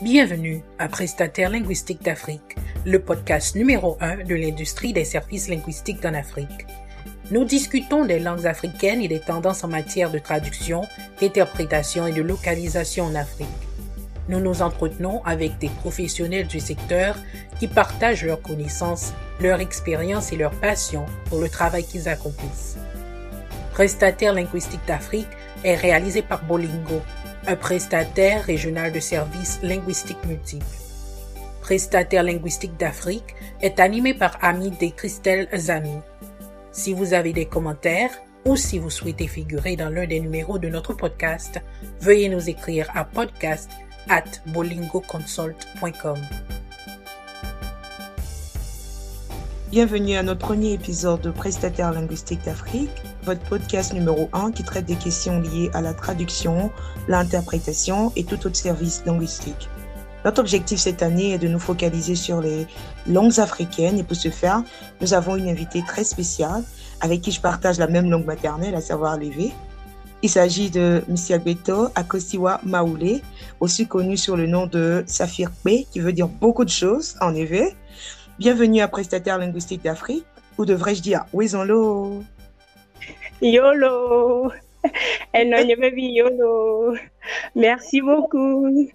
Bienvenue à Prestataire linguistique d'Afrique, le podcast numéro 1 de l'industrie des services linguistiques en Afrique. Nous discutons des langues africaines et des tendances en matière de traduction, d'interprétation et de localisation en Afrique. Nous nous entretenons avec des professionnels du secteur qui partagent leurs connaissances, leur expérience et leur passion pour le travail qu'ils accomplissent. Prestataire linguistique d'Afrique est réalisé par Bolingo, un prestataire régional de services linguistiques multiples. Prestataire linguistique d'Afrique est animé par Amide Christelle Zami. Si vous avez des commentaires ou si vous souhaitez figurer dans l'un des numéros de notre podcast, veuillez nous écrire à podcast at bolingoconsult.com. Bienvenue à notre premier épisode de Prestataire linguistique d'Afrique, votre podcast numéro 1 qui traite des questions liées à la traduction, l'interprétation et tout autre service linguistique. Notre objectif cette année est de nous focaliser sur les langues africaines et pour ce faire, nous avons une invitée très spéciale avec qui je partage la même langue maternelle, à savoir l'évé. Il s'agit de Msiabeto Akosiwa Maoulé, aussi connu sur le nom de Safir P, qui veut dire beaucoup de choses en évé. Bienvenue à Prestataire linguistique d'Afrique, ou devrais-je dire Wezonlo YOLO YOLO Merci beaucoup.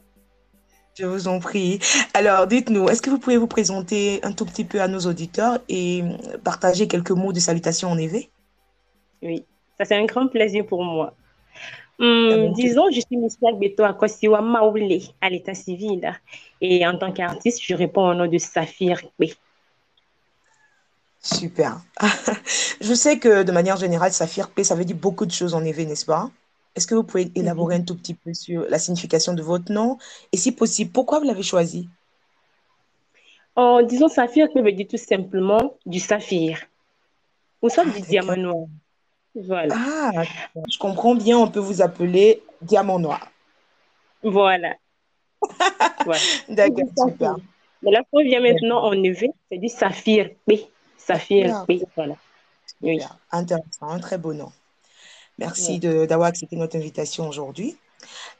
Je vous en prie. Alors, dites-nous, est-ce que vous pouvez vous présenter un tout petit peu à nos auditeurs et partager quelques mots de salutation en évé Oui, ça c'est un grand plaisir pour moi. Hum, disons, je suis Miss Beto Akosiwa Maoulé à l'état civil et en tant qu'artiste, je réponds au nom de Saphir B. Super. je sais que de manière générale, Saphir P, ça veut dire beaucoup de choses en évé, n'est-ce pas? Est-ce que vous pouvez élaborer un tout petit peu sur la signification de votre nom? Et si possible, pourquoi vous l'avez choisi? Oh, Disons, Saphir P veut dire tout simplement du saphir ou soit Ah, du diamant noir. Voilà. Ah, je comprends bien, on peut vous appeler Diamant Noir. Voilà. voilà. D'accord, super. Mais là, on vient maintenant en EV, c'est du saphir P. Saphir Ah, P. Voilà. Oui. Super. Intéressant, un très beau nom. Merci d'avoir accepté notre invitation aujourd'hui.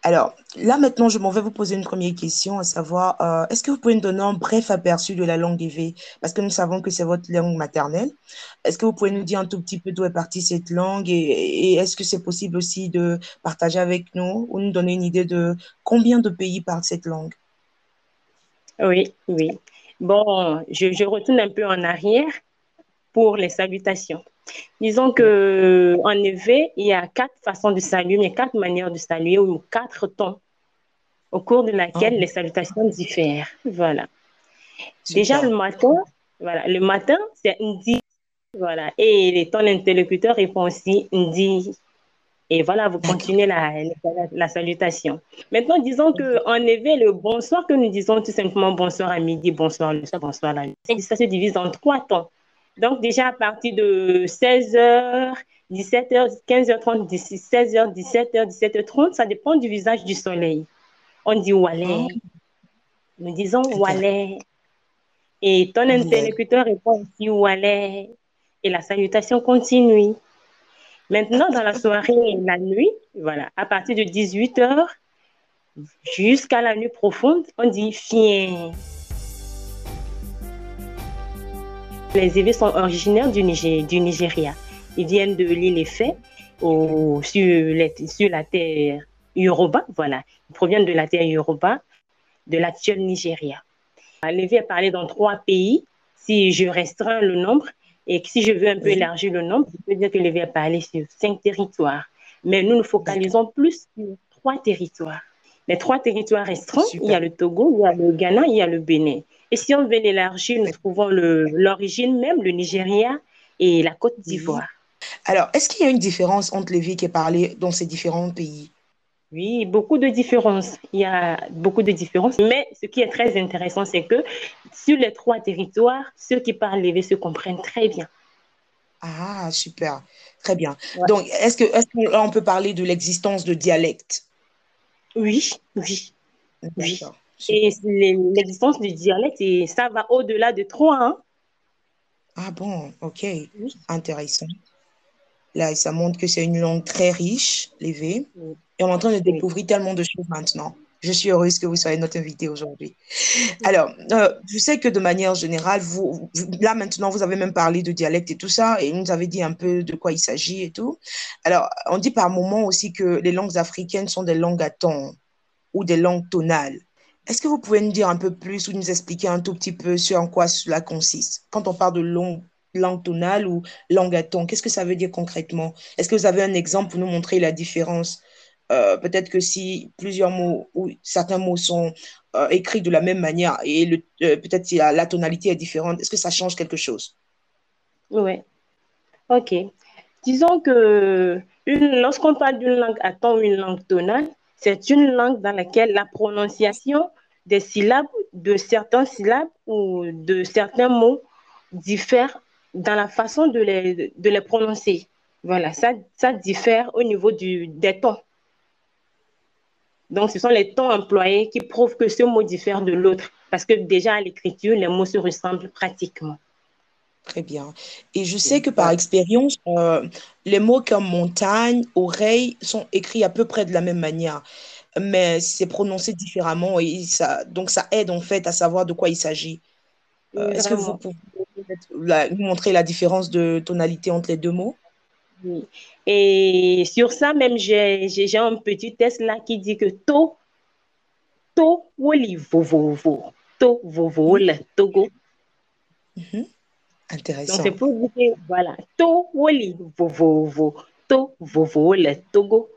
Alors, là maintenant, je m'en vais vous poser une première question, à savoir, euh, est-ce que vous pouvez nous donner un bref aperçu de la langue évé? Parce que nous savons que c'est votre langue maternelle. Est-ce que vous pouvez nous dire un tout petit peu d'où est partie cette langue et, et est-ce que c'est possible aussi de partager avec nous ou nous donner une idée de combien de pays parlent cette langue? Oui, oui. Bon, je, je retourne un peu en arrière pour les salutations. Disons que en EV, il y a quatre façons de saluer, mais quatre manières de saluer ou quatre tons au cours de laquelle Ah. les salutations diffèrent. Voilà. Déjà le matin, voilà, le matin, c'est Ndi. Voilà. Et les ton interlocuteur répond aussi Ndi. Et voilà, vous continuez la, la, la salutation. Maintenant, disons qu'en éveil, le bonsoir que nous disons tout simplement bonsoir à midi, bonsoir le soir, bonsoir la nuit, ça se divise en trois temps. Donc, déjà à partir de 16h, 17h, 15h30, 16h, 17h, 17h30, ça dépend du visage du soleil. On dit Walé. Nous disons Walé. Et ton interlocuteur répond aussi Walé. Et la salutation continue. Maintenant, dans la soirée et la nuit, voilà, à partir de 18h jusqu'à la nuit profonde, on dit Fien. Les Évis sont originaires du, Niger- du Nigeria. Ils viennent de l'île Effet au, sur, les- sur la terre Yoruba. Voilà. Ils proviennent de la terre Yoruba, de l'actuel Nigeria. L'évi est parlé dans trois pays. Si je restreins le nombre et si je veux un peu élargir le nombre, je peux dire que l'évi est parlé sur cinq territoires. Mais nous nous focalisons plus sur trois territoires. Les trois territoires restreints, Super. il y a le Togo, il y a le Ghana, il y a le Bénin. Et si on veut l'élargir, nous trouvons l'origine même, le Nigeria et la Côte d'Ivoire. Alors, est-ce qu'il y a une différence entre les vies qui est parlée dans ces différents pays? Oui, beaucoup de différences. Il y a beaucoup de différences. Mais ce qui est très intéressant, c'est que sur les trois territoires, ceux qui parlent l'évé se comprennent très bien. Ah, super. Très bien. Ouais. Donc, est-ce que, est-ce que là, on peut parler de l'existence de dialectes? Oui, oui. Oui. Et l'existence du dialecte, et ça va au-delà de trois. Hein? Ah bon, ok. Oui. Intéressant. Là, ça montre que c'est une langue très riche, l'évé. Oui. Et on est en train de découvrir tellement de choses maintenant. Je suis heureuse que vous soyez notre invité aujourd'hui. Alors, euh, je sais que de manière générale, vous, là maintenant, vous avez même parlé de dialecte et tout ça, et vous nous avez dit un peu de quoi il s'agit et tout. Alors, on dit par moment aussi que les langues africaines sont des langues à ton ou des langues tonales. Est-ce que vous pouvez nous dire un peu plus ou nous expliquer un tout petit peu sur en quoi cela consiste? Quand on parle de langue tonale ou langue à ton, qu'est-ce que ça veut dire concrètement? Est-ce que vous avez un exemple pour nous montrer la différence euh, Peut-être que si plusieurs mots ou certains mots sont euh, écrits de la même manière et euh, peut-être si la, tonalité est différente, est-ce que ça change quelque chose? Oui. OK. Disons que lorsqu'on parle d'une langue à ton une langue tonale, c'est une langue dans laquelle la prononciation des syllabes, de certaines syllabes ou de certains mots diffère dans la façon de les, de les prononcer. Voilà, ça, ça diffère au niveau du, des tons. Donc, ce sont les tons employés qui prouvent que ce mot diffère de l'autre, parce que déjà à l'écriture, les mots se ressemblent pratiquement. Très bien. Et je sais que par expérience, euh, les mots comme montagne, oreille sont écrits à peu près de la même manière, mais c'est prononcé différemment et ça, donc ça aide en fait à savoir de quoi il s'agit. Euh, est-ce que vous pouvez nous montrer la différence de tonalité entre les deux mots? Oui. Et sur ça même, j'ai un petit test là qui dit que to, to, woli, vovo, to, vovo, togo. Mhm. Intéressant. Donc, c'est pour dire, voilà, to woli vovovo, to vovo le Togo.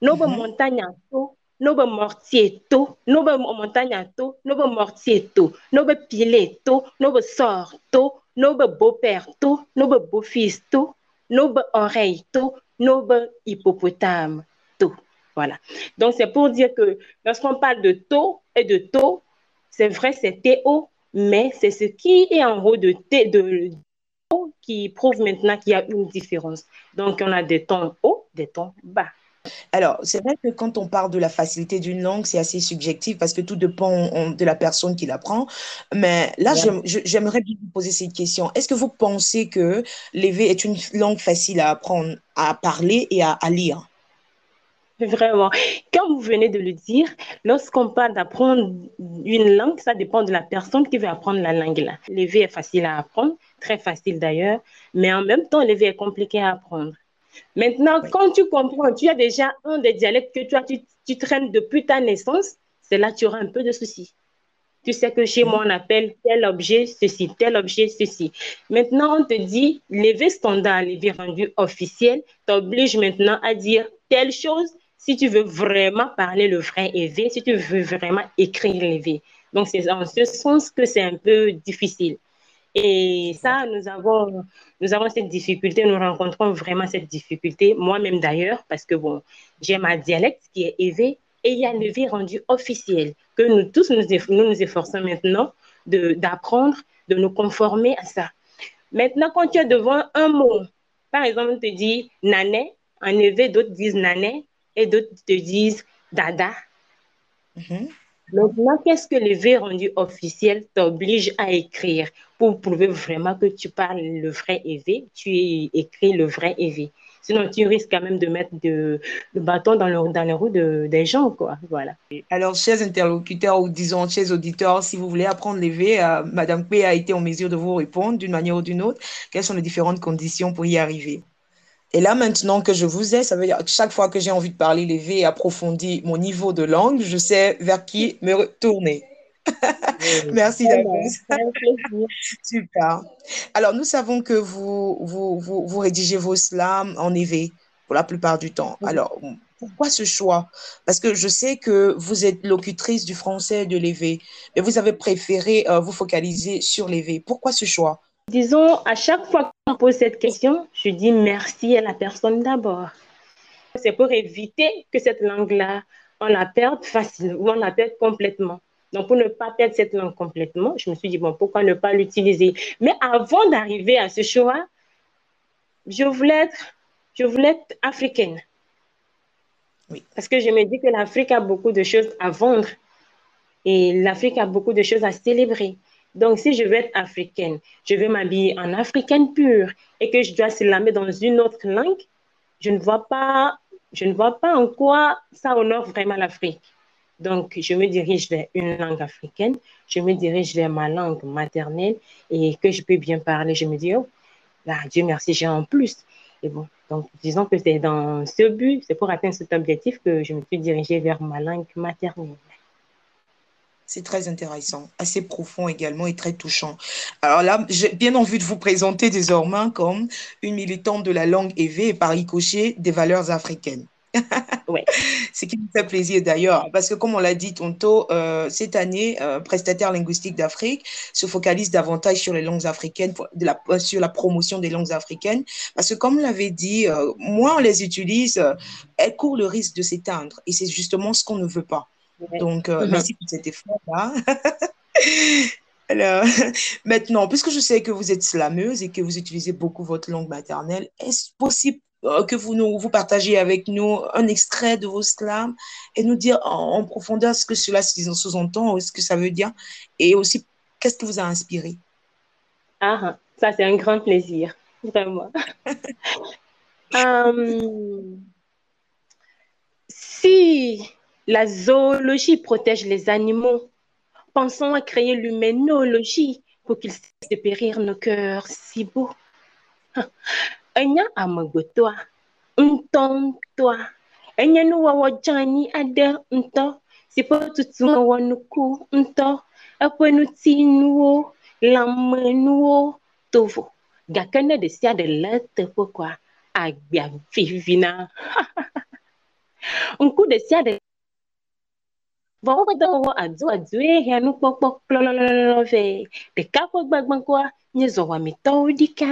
Nobe mm -hmm. montagne to, nobe mortier to, nobe montagne to, nobe mortier to, nobe pile to, nobe sort to, nobe beau-père to, nobe beau-fils to, nobe oreille to, nobe hippopotame to. Voilà. Donc, c'est pour dire que lorsqu'on parle de to et de to, c'est vrai, c'est T-O, mais c'est ce qui est en haut de T de qui prouve maintenant qu'il y a une différence. Donc, on a des tons hauts, des tons bas. Alors, c'est vrai que quand on parle de la facilité d'une langue, c'est assez subjectif parce que tout dépend de la personne qui l'apprend. Mais là, j'aimerais vous poser cette question. Est-ce que vous pensez que l'EV est une langue facile à apprendre, à parler et à lire? Vraiment. Comme vous venez de le dire, lorsqu'on parle d'apprendre une langue, ça dépend de la personne qui veut apprendre la langue. L'éveil est facile à apprendre, très facile d'ailleurs, mais en même temps, l'éveil est compliqué à apprendre. Maintenant, quand tu comprends, tu as déjà un des dialectes que toi, tu, tu traînes depuis ta naissance, c'est là que tu auras un peu de soucis. Tu sais que chez moi, on appelle tel objet ceci, tel objet ceci. Maintenant, on te dit, l'éveil standard, l'éveil rendu officiel, t'oblige maintenant à dire telle chose si tu veux vraiment parler le vrai EV, si tu veux vraiment écrire l'EV. Donc, c'est en ce sens que c'est un peu difficile. Et ça, nous avons, nous avons cette difficulté, nous rencontrons vraiment cette difficulté, moi-même d'ailleurs, parce que bon, j'ai ma dialecte qui est EV et il y a l'EV rendu officiel que nous tous nous, nous, nous efforçons maintenant d'apprendre, de, de nous conformer à ça. Maintenant, quand tu es devant un mot, par exemple, on te dit nané, en d'autres disent nané, et d'autres te disent dada. Mm Maintenant, qu'est-ce que le V rendu officiel t'oblige à écrire pour prouver vraiment que tu parles le vrai EV, tu écris le vrai EV. Sinon, tu risques quand même de mettre le bâton dans, le, dans les roues de, des gens, quoi. Voilà. Alors, chers interlocuteurs ou disons, chers auditeurs, si vous voulez apprendre l'EV, euh, Madame P a été en mesure de vous répondre d'une manière ou d'une autre. Quelles sont les différentes conditions pour y arriver? Et là, maintenant que je vous ai, ça veut dire que chaque fois que j'ai envie de parler l'éveil et approfondir mon niveau de langue, je sais vers qui me retourner. Merci d'avoir. Super. Alors, nous savons que vous, vous, vous, vous rédigez vos slams en éveil pour la plupart du temps. Alors, pourquoi ce choix? Parce que je sais que vous êtes locutrice du français de l'éveil, mais vous avez préféré euh, vous focaliser sur l'éveil. Pourquoi ce choix? Disons, à chaque fois qu'on pose cette question, je dis merci à la personne d'abord. C'est pour éviter que cette langue-là, on la perde facilement ou on la perde complètement. Donc, pour ne pas perdre cette langue complètement, je me suis dit, bon, pourquoi ne pas l'utiliser? Mais avant d'arriver à ce choix, je voulais être, je voulais être africaine. Oui. Parce que je me dis que l'Afrique a beaucoup de choses à vendre et l'Afrique a beaucoup de choses à célébrer. Donc, si je veux être africaine, je veux m'habiller en africaine pure et que je dois se lamer dans une autre langue, je ne vois pas, je ne vois pas en quoi ça honore vraiment l'Afrique. Donc, je me dirige vers une langue africaine, je me dirige vers ma langue maternelle et que je peux bien parler. Je me dis, oh, là, Dieu merci, j'ai en plus. Et bon, donc, disons que c'est dans ce but, c'est pour atteindre cet objectif que je me suis dirigée vers ma langue maternelle. C'est très intéressant, assez profond également et très touchant. Alors là, j'ai bien envie de vous présenter désormais comme une militante de la langue évée et par ricochet des valeurs africaines. ouais. Ce qui me fait plaisir d'ailleurs, parce que comme on l'a dit tantôt, euh, cette année, euh, Prestataire linguistique d'Afrique se focalise davantage sur les langues africaines, de la, euh, sur la promotion des langues africaines, parce que comme on l'avait dit, moins on les utilise, elles courent le risque de s'éteindre, et c'est justement ce qu'on ne veut pas. Donc, euh, mhm. merci pour cet effort-là. Alors, maintenant, puisque je sais que vous êtes slameuse et que vous utilisez beaucoup votre langue maternelle, est-ce possible euh, que vous nous vous partagez avec nous un extrait de vos slams et nous dire en, profondeur ce que cela sous-entend, ce que ça veut dire, et aussi qu'est-ce qui vous a inspiré? Ah, ça c'est un grand plaisir, vraiment. um, si la zoologie protège les animaux. Pensons à créer l'humanologie pour qu'il cesse de périr nos cœurs si beaux. Enya amagotoa, ntontoa, enya nuwa wajani ade nto, sipo tutuma wanuku nto, apwenuti nuwo, lamenuwo, tovo. Gakene de sia de lete pokwa, agbia vivina. Nku de sia de vɔwɔdɔwɔwɔ adu adu ehia nukpɔkpɔ kplɔlɔlɔlɔ vɛ ɖeka ƒe gbagbagoa nye zɔwamitɔwo ɖika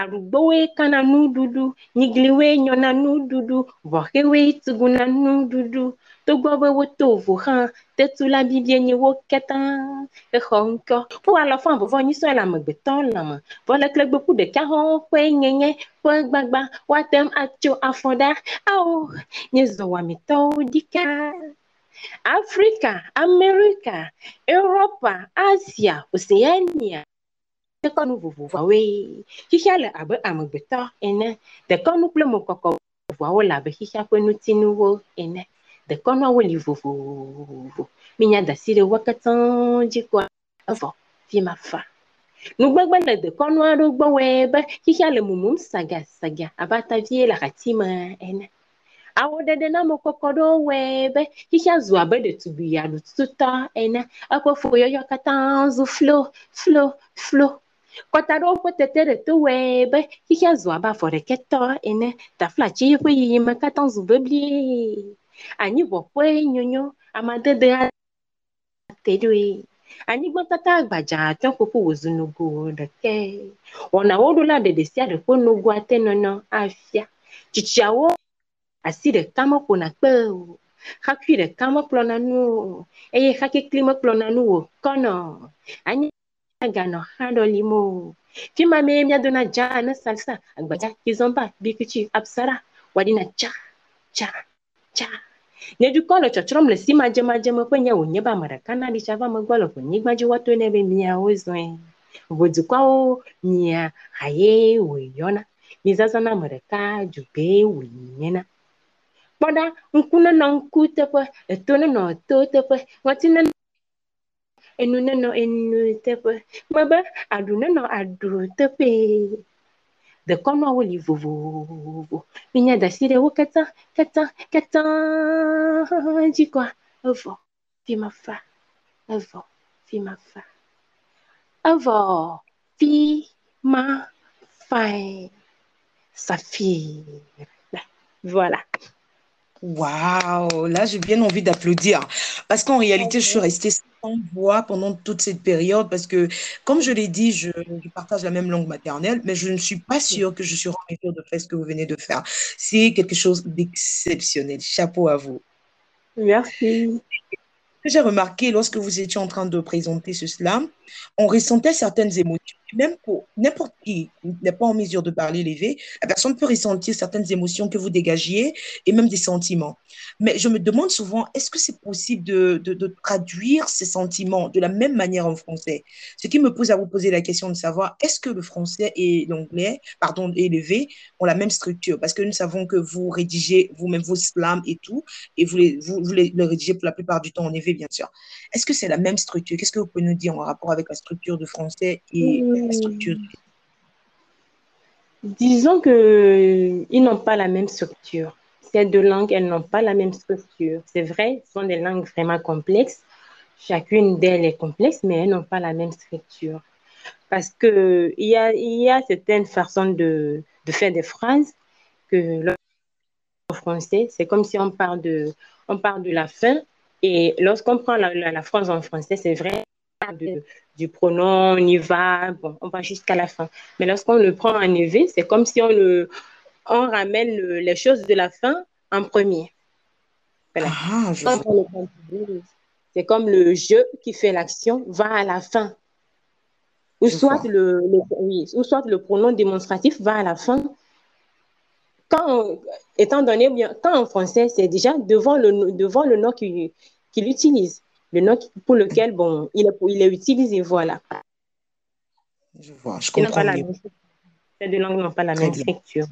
arugbowoe kana nuɖuɖu nyigliwoe nyɔna nuɖuɖu vɔxewoe tuguna nuɖuɖu togbɔ be woto vo hã tetula bibie nye wo katã exɔ ŋkɔ wo alɔfã vɔvɔ nyisɔ le amegbetɔ klegbeku ɖeka ƒe nyenye ƒe gbagba atso afɔ ɖa. Ao nye zɔwamitɔwo ɖika Afrika, Amerika, Eropa, Asia, Oceania. Dekɔnu vovovoawoe. Xixia le abe amegbetɔ ene. Dekɔnu kple mɔkɔkɔ vovovoawo le abe xixia ƒe nutinuwo ene. Dekɔnuawo li vovovo. Minya da asi ɖe wo katã dzi kɔa evɔ fi ma fa. Nugbegbe le dekɔnu aɖewo gbɔ wɔe be xixia le mumum sagasaga abe atavie le ahati me ene awɔɖeɖe na amekɔkɔ ɖewo wɔe be xixia zu abe ɖetugbui aɖututɔ ene. Eƒe foyɔyɔ katã zu flo flo flo. Kɔta ɖewo ƒe tete ɖe to wɔe be xixia zu abe afɔ ɖeketɔ ene. Taflatsi ƒe yiyime katã zu beblie anyivɔ ƒe nyonyo. Amadede te ɖoe anyigba katã gbadza atɔ ƒoƒo wòzu nogo ɖeke wɔnawo ɖo la ɖeɖe sia ɖe ƒe nogoa te nɔnɔ afia. Tsitsiawo asi ɖeka meƒona kpe o. Xakui ɖeka mekplɔna nu o. Eye xakekli mekplɔna nu o kɔnɔ. Anyi ganɔ xa ɖɔlim o. Fi ma mee miadona dza ne salsa agbadza kizɔmba bikitsi apsara waɖina tsa tsa tsa. Nye dukɔ le tsɔtsrɔm le si madzemadze me ƒe nye wònye be ame ɖeka na ɖi va megbɔ le ƒonyigba dzi woato nɛ be miawo zɔe. Ʋedukɔwo mia haye wòyɔna mizazana ame ɖeka dzugbee wònyena kpɔɖa ŋku nenɔ ŋku teƒe eto nenɔ to teƒe ŋɔti nenɔ enu nenɔ enu teƒe mebe aɖu nenɔ aɖu teƒe dekɔnuawo li vovovo. Minya da asi ɖe wo katã katã katã dzi kɔa evɔ fi ma fa evɔ fi ma fa. Evɔ fi ma fae saphir voilà Waouh, là j'ai bien envie d'applaudir parce qu'en réalité je suis restée sans voix pendant toute cette période parce que comme je l'ai dit, je, je, partage la même langue maternelle, mais je ne suis pas sûre que je suis en mesure de faire ce que vous venez de faire. C'est quelque chose d'exceptionnel. Chapeau à vous. Merci. J'ai remarqué lorsque vous étiez en train de présenter ce slam, on ressentait certaines émotions. Même pour n'importe qui n'est pas en mesure de parler l'élevé, la personne peut ressentir certaines émotions que vous dégagiez et même des sentiments. Mais je me demande souvent, est-ce que c'est possible de, de, traduire ces sentiments de la même manière en français? Ce qui me pose à vous poser la question de savoir, est-ce que le français et l'anglais, pardon, élevé, ont la même structure? Parce que nous savons que vous rédigez vous-même vos slams et tout, et vous les, vous, les, rédigez pour la plupart du temps en élevé, bien sûr. Est-ce que c'est la même structure? Qu'est-ce que vous pouvez nous dire en rapport la structure de français et la structure Disons qu'ils n'ont pas la même structure. Ces deux langues, elles n'ont pas la même structure. C'est vrai, ce sont des langues vraiment complexes. Chacune d'elles est complexe, mais elles n'ont pas la même structure. Parce qu'il y a, y a certaines façons de, de faire des phrases que en français, c'est comme si on parle de, on parle de la fin et lorsqu'on prend la, la, phrase en français, c'est vrai du pronom, on y va, bon, on va jusqu'à la fin. Mais lorsqu'on le prend en EV, c'est comme si on, le, on ramène les choses de la fin en premier. Ah, c'est comme le jeu qui fait l'action va à la fin. Ou soit le, oui, ou soit le pronom démonstratif va à la fin. Quand, étant donné, quand en français, c'est déjà devant le, devant le nom qu'il utilise le nom pour lequel bon, il, est, il est utilisé, voilà. Je vois, je comprends. Ces deux langues n'ont pas la même structure.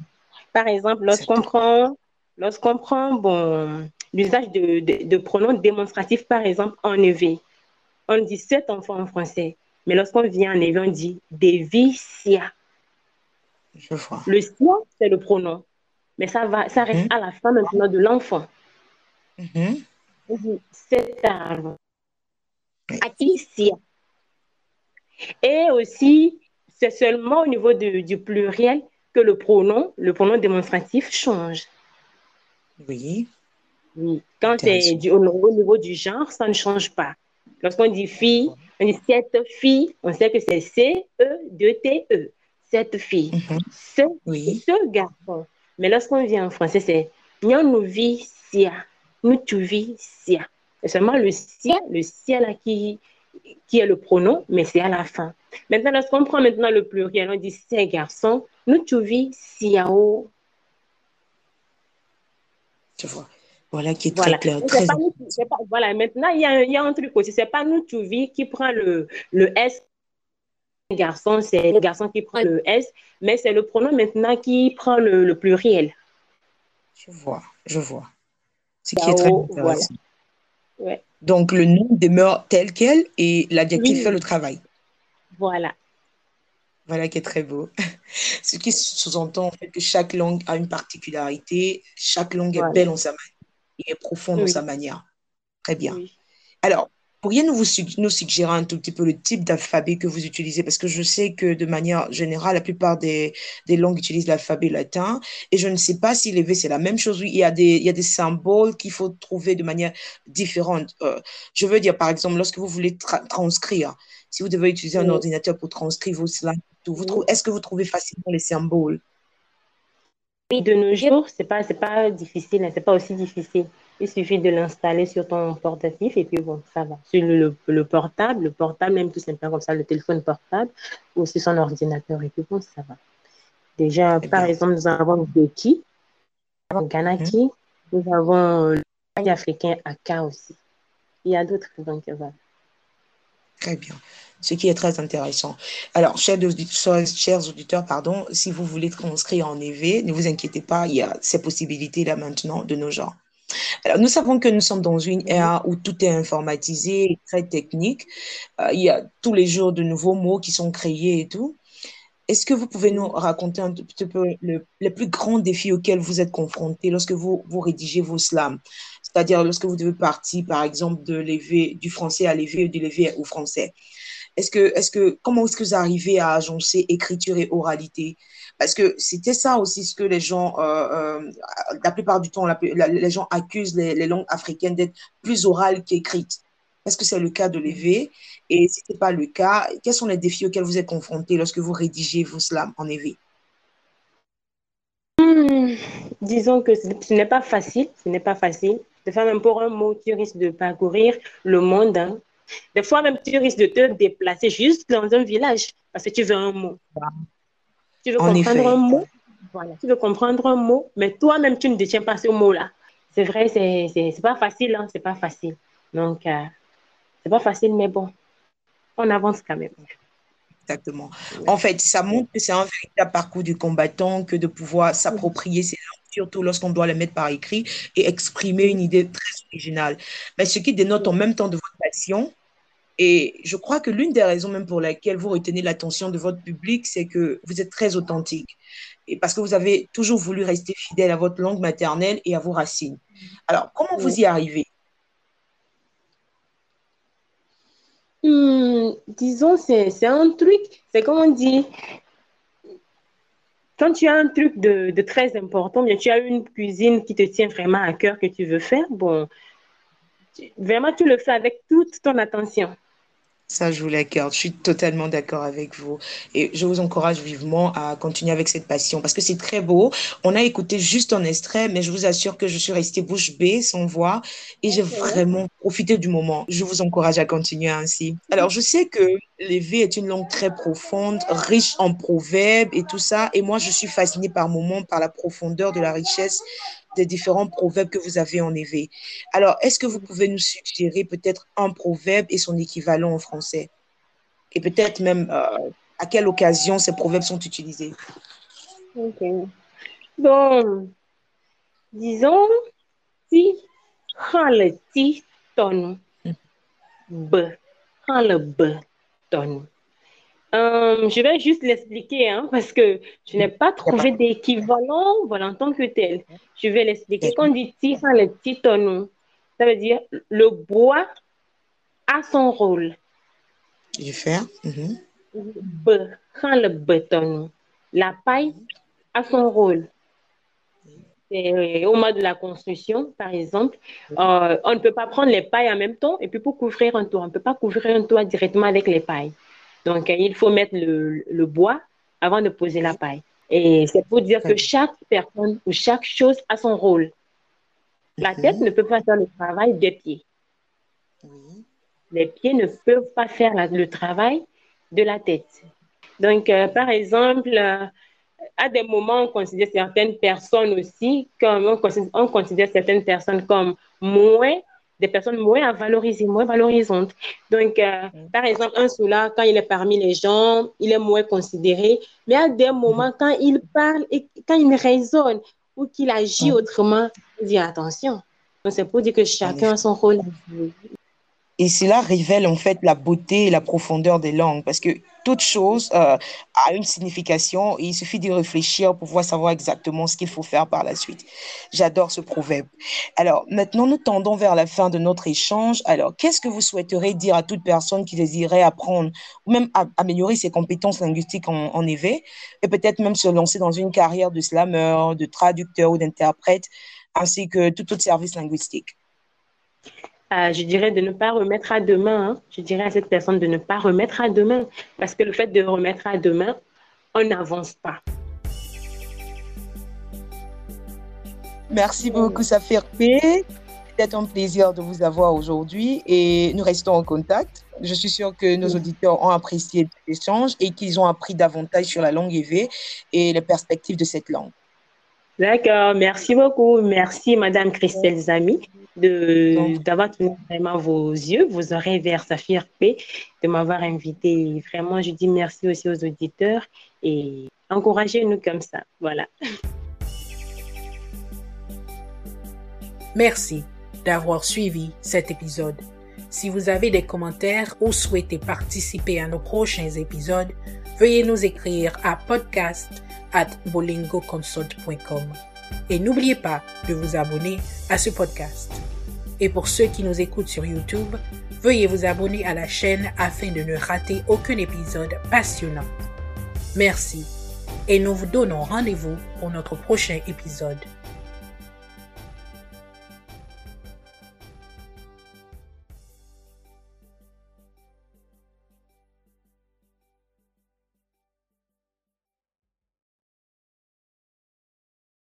Par exemple, lorsqu'on prend, lorsqu'on prend bon, l'usage de, de, pronoms démonstratifs, par exemple, en EV, on dit sept enfants en français. Mais lorsqu'on vient en EV, on dit des vicia. Je vois. Le sia, c'est le pronom. Mais ça, va, ça reste mhm. à la fin maintenant de l'enfant. Mm Cet arbre. Et aussi, c'est seulement au niveau du pluriel que le pronom, le pronom démonstratif change. Oui. Oui. Quand c'est au, niveau du genre, ça ne change pas. Lorsqu'on dit fille, on dit cette fille, on sait que c'est C-E-D-T-E. Cette fille. Mhm. ce, garçon. Mais lorsqu'on vient en français, c'est Nyanouvi Sia. Nutuvi Sia. C'est seulement le ciel, le ciel qui, qui est le pronom, mais c'est à la fin. Maintenant, lorsqu'on prend maintenant le pluriel, on dit ces garçons, nous tu vis siao. Tu vois. Voilà qui est très clair. Très... voilà, maintenant, il y, a, il y, a, un truc aussi. Ce n'est pas nous tu vis qui prend le, le S. Garçon, c'est le garçon qui prend le S, mais c'est le pronom maintenant qui prend le, le pluriel. Je vois, je vois. Ce qui est très intéressant. Donc, le nom demeure tel quel et l'adjectif fait le travail. Voilà. Voilà qui est très beau. Ce qui sous-entend en fait que chaque langue a une particularité, chaque langue est belle en sa manière et est profonde en sa manière. Très bien. Alors, Pourriez-vous nous suggérer un tout petit peu le type d'alphabet que vous utilisez? Parce que je sais que de manière générale, la plupart des, des langues utilisent l'alphabet latin. Et je ne sais pas si V, c'est la même chose. Oui, il y a des, il y a des symboles qu'il faut trouver de manière différente. Euh, je veux dire, par exemple, lorsque vous voulez transcrire, si vous devez utiliser un ordinateur pour transcrire vos slides, est-ce que vous trouvez facilement les symboles? Oui, de nos jours, ce n'est pas, pas difficile, hein, ce n'est pas aussi difficile. Il suffit de l'installer sur ton portatif et puis bon, ça va. Sur le, le, portable, le portable, même tout simplement comme ça, le téléphone portable ou sur son ordinateur et puis bon, ça va. Déjà, par exemple, nous avons Beki, nous avons Ganaki, nous avons le africain Aka aussi. Il y a d'autres, donc voilà. Très bien. Ce qui est très intéressant. Alors, chers auditeurs, chers auditeurs, pardon, si vous voulez transcrire en EV, ne vous inquiétez pas, il y a ces possibilités là maintenant de nos genres. Alors, nous savons que nous sommes dans une ère où tout est informatisé, très technique. Euh, il y a tous les jours de nouveaux mots qui sont créés et tout. Est-ce que vous pouvez nous raconter un petit peu les plus grands défis auxquels vous êtes confrontés lorsque vous, vous rédigez vos slams? C'est-à-dire lorsque vous devez partir, par exemple, de du français à l'évé ou de l'évé au français. Est-ce que, comment est-ce que vous arrivez à agencer écriture et oralité? Parce que c'était ça aussi ce que les gens, euh, euh, la plupart du temps, les gens accusent les, langues africaines d'être plus orales qu'écrites. Est-ce que c'est le cas de l'évé Et si ce n'est pas le cas, quels sont les défis auxquels vous êtes confrontés lorsque vous rédigez vos slams en évé hmm, Disons que ce n'est pas facile, ce n'est pas facile. De faire même pour un mot, tu risques de parcourir le monde. Hein Des fois même, tu risques de te déplacer juste dans un village parce que tu veux un mot. Tu veux comprendre un mot? Voilà, tu veux comprendre un mot, mais toi-même, tu ne détiens pas ce mot-là. C'est vrai, c'est pas facile, hein, c'est pas facile. Donc, euh, c'est pas facile, mais bon, on avance quand même. Exactement. En fait, ça montre que c'est un véritable parcours du combattant que de pouvoir s'approprier ces langues, surtout lorsqu'on doit les mettre par écrit et exprimer une idée très originale. Mais ce qui dénote en même temps de et je crois que l'une des raisons même pour laquelle vous retenez l'attention de votre public, c'est que vous êtes très authentique. Et parce que vous avez toujours voulu rester fidèle à votre langue maternelle et à vos racines. Alors, comment vous y arrivez? Hmm, disons, c'est un truc, c'est comme on dit, quand tu as un truc de, de, très important, bien tu as une cuisine qui te tient vraiment à cœur que tu veux faire, bon, vraiment tu le fais avec toute ton attention. Ça joue la carte. Je suis totalement d'accord avec vous. Et je vous encourage vivement à continuer avec cette passion parce que c'est très beau. On a écouté juste un extrait, mais je vous assure que je suis restée bouche bée, sans voix, et j'ai vraiment profité du moment. Je vous encourage à continuer ainsi. Alors, je sais que l'évé est une langue très profonde, riche en proverbes et tout ça. Et moi, je suis fascinée par moments par la profondeur de la richesse des différents proverbes que vous avez en éveillé. Alors, est-ce que vous pouvez nous suggérer peut-être un proverbe et son équivalent en français? Et peut-être même euh, à quelle occasion ces proverbes sont utilisés? Ok. Bon, disons, si le ti ton b, le b ton. Euh, je vais juste l'expliquer hein, parce que je n'ai pas trouvé d'équivalent voilà, en tant que tel. Je vais l'expliquer. Quand on dit tire le titon, ça veut dire le bois a son rôle. Je fais. le béton. La paille a son rôle. au mode de la construction, par exemple, euh, on ne peut pas prendre les pailles en même temps et puis pour couvrir un toit, on ne peut pas couvrir un toit directement avec les pailles. Donc, il faut mettre le, bois avant de poser la paille. Et c'est pour dire que chaque personne ou chaque chose a son rôle. La mhm. tête ne peut pas faire le travail des pieds. Les pieds ne peuvent pas faire le travail de la tête. Donc, euh, par exemple, euh, à des moments, on considère certaines personnes aussi comme on considère certaines personnes comme moins des personnes moins valorisées, moins valorisantes. Donc, euh, mm. par exemple, un soula, quand il est parmi les gens, il est moins considéré. Mais à des moments, mm. quand il parle et quand il raisonne ou qu'il agit mm. autrement, il dit attention. Donc, c'est pour dire que chacun a son rôle et cela révèle en fait la beauté et la profondeur des langues parce que toute chose euh, a une signification et il suffit d'y réfléchir pour pouvoir savoir exactement ce qu'il faut faire par la suite. J'adore ce proverbe. Alors maintenant, nous tendons vers la fin de notre échange. Alors, qu'est-ce que vous souhaiterez dire à toute personne qui désirait apprendre ou même améliorer ses compétences linguistiques en, en et peut-être même se lancer dans une carrière de slammer, de traducteur ou d'interprète ainsi que tout autre service linguistique? Je dirais de ne pas remettre à demain. Hein. Je dirais à cette personne de ne pas remettre à demain. Parce que le fait de remettre à demain, on n'avance pas. Merci beaucoup, Safirpé. C'est un plaisir de vous avoir aujourd'hui et nous restons en contact. Je suis sûre que nos auditeurs ont apprécié l'échange et qu'ils ont appris davantage sur la langue EV et les perspectives de cette langue. D'accord, merci beaucoup. Merci, Madame Christelle Zami d'avoir tenu vraiment vos yeux, vos oreilles vers Saphir P, de m'avoir invité. Vraiment, je dis merci aussi aux auditeurs et encouragez-nous comme ça. Voilà. Merci d'avoir suivi cet épisode. Si vous avez des commentaires ou souhaitez participer à nos prochains épisodes, veuillez nous écrire à podcast at bolingoconsult.com. Et n'oubliez pas de vous abonner à ce podcast. Et pour ceux qui nous écoutent sur YouTube, veuillez vous abonner à la chaîne afin de ne rater aucun épisode passionnant. Merci et nous vous donnons rendez-vous pour notre prochain épisode.